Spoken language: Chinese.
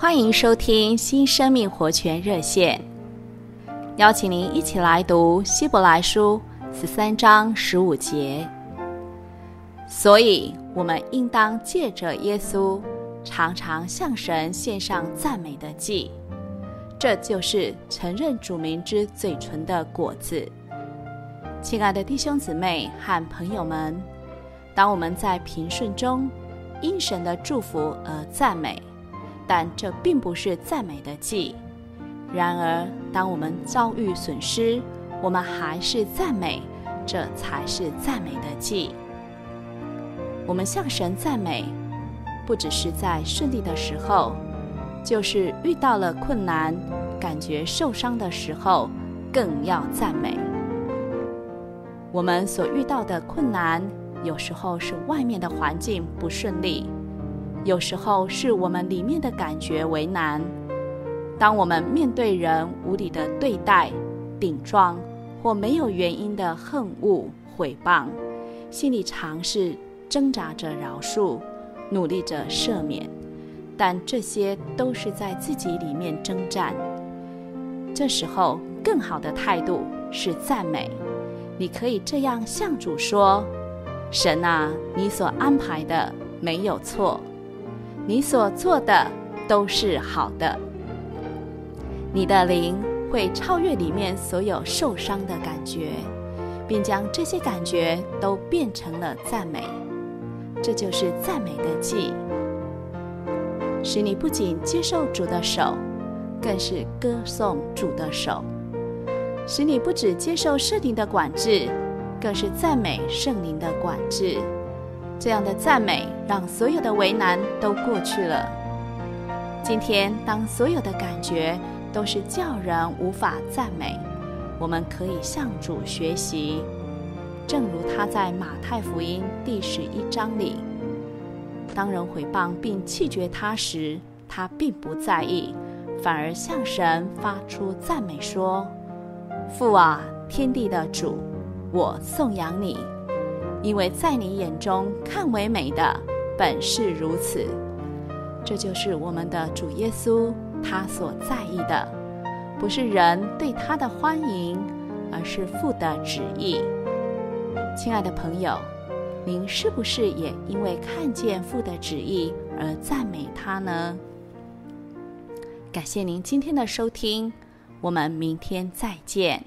欢迎收听新生命活泉热线，邀请您一起来读希伯来书十三章十五节。所以，我们应当借着耶稣，常常向神献上赞美的祭，这就是承认主名之嘴唇的果子。亲爱的弟兄姊妹和朋友们，当我们在平顺中因神的祝福而赞美。但这并不是赞美的祭。然而，当我们遭遇损失，我们还是赞美，这才是赞美的祭。我们向神赞美，不只是在顺利的时候，就是遇到了困难、感觉受伤的时候，更要赞美。我们所遇到的困难，有时候是外面的环境不顺利。有时候是我们里面的感觉为难。当我们面对人无理的对待、顶撞或没有原因的恨恶、毁谤，心里常是挣扎着饶恕，努力着赦免，但这些都是在自己里面征战。这时候，更好的态度是赞美。你可以这样向主说：“神啊，你所安排的没有错。”你所做的都是好的，你的灵会超越里面所有受伤的感觉，并将这些感觉都变成了赞美。这就是赞美的祭，使你不仅接受主的手，更是歌颂主的手；使你不只接受圣灵的管制，更是赞美圣灵的管制。这样的赞美，让所有的为难都过去了。今天，当所有的感觉都是叫人无法赞美，我们可以向主学习，正如他在马太福音第十一章里，当人毁谤并弃绝他时，他并不在意，反而向神发出赞美说：“父啊，天地的主，我颂扬你。”因为在你眼中看为美的本是如此，这就是我们的主耶稣，他所在意的，不是人对他的欢迎，而是父的旨意。亲爱的朋友，您是不是也因为看见父的旨意而赞美他呢？感谢您今天的收听，我们明天再见。